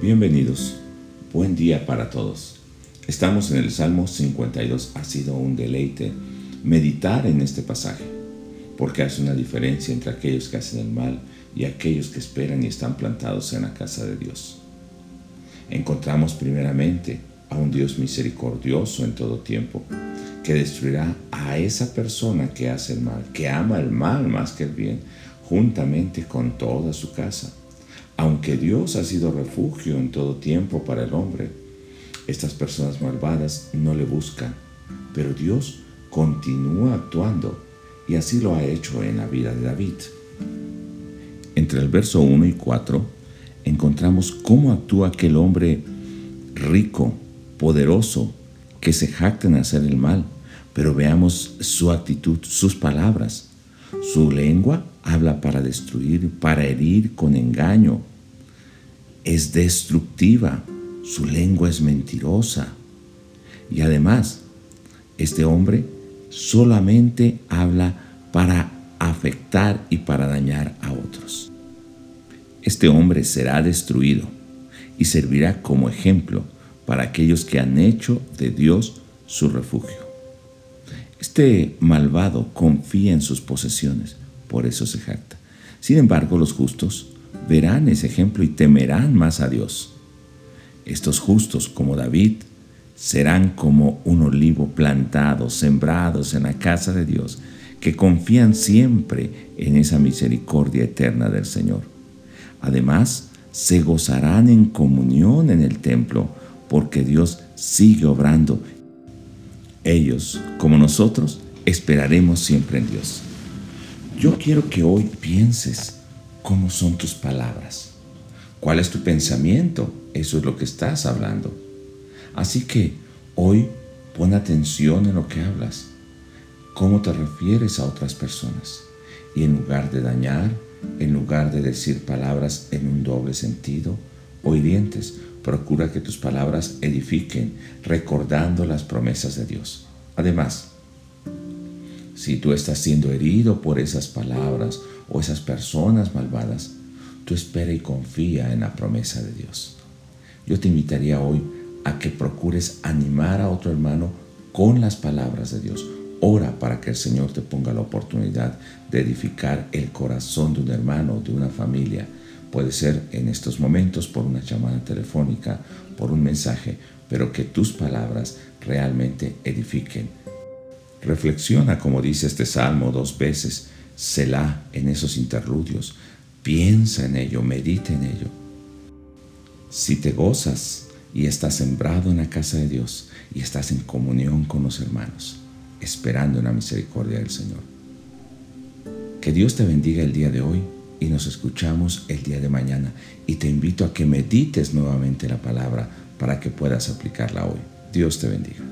Bienvenidos. Buen día para todos. Estamos en el Salmo 52. Ha sido un deleite meditar en este pasaje, porque hace una diferencia entre aquellos que hacen el mal y aquellos que esperan y están plantados en la casa de Dios. Encontramos primeramente a un Dios misericordioso en todo tiempo, que destruirá a esa persona que hace el mal, que ama el mal más que el bien, juntamente con toda su casa. Aunque Dios ha sido refugio en todo tiempo para el hombre, estas personas malvadas no le buscan, pero Dios continúa actuando y así lo ha hecho en la vida de David. Entre el verso 1 y 4 encontramos cómo actúa aquel hombre rico, poderoso, que se jacta en hacer el mal, pero veamos su actitud, sus palabras. Su lengua habla para destruir, para herir con engaño. Es destructiva, su lengua es mentirosa. Y además, este hombre solamente habla para afectar y para dañar a otros. Este hombre será destruido y servirá como ejemplo para aquellos que han hecho de Dios su refugio. Este malvado confía en sus posesiones, por eso se jacta. Sin embargo, los justos verán ese ejemplo y temerán más a Dios. Estos justos, como David, serán como un olivo plantado, sembrados en la casa de Dios, que confían siempre en esa misericordia eterna del Señor. Además, se gozarán en comunión en el templo, porque Dios sigue obrando ellos, como nosotros, esperaremos siempre en Dios. Yo quiero que hoy pienses cómo son tus palabras. ¿Cuál es tu pensamiento? Eso es lo que estás hablando. Así que hoy pon atención en lo que hablas, cómo te refieres a otras personas. Y en lugar de dañar, en lugar de decir palabras en un doble sentido o hirientes, Procura que tus palabras edifiquen, recordando las promesas de Dios. Además, si tú estás siendo herido por esas palabras o esas personas malvadas, tú espera y confía en la promesa de Dios. Yo te invitaría hoy a que procures animar a otro hermano con las palabras de Dios. Ora para que el Señor te ponga la oportunidad de edificar el corazón de un hermano, de una familia, Puede ser en estos momentos por una llamada telefónica, por un mensaje, pero que tus palabras realmente edifiquen. Reflexiona, como dice este salmo dos veces, Selah en esos interludios. Piensa en ello, medita en ello. Si te gozas y estás sembrado en la casa de Dios y estás en comunión con los hermanos, esperando en la misericordia del Señor. Que Dios te bendiga el día de hoy y nos escuchamos el día de mañana. Y te invito a que medites nuevamente la palabra para que puedas aplicarla hoy. Dios te bendiga.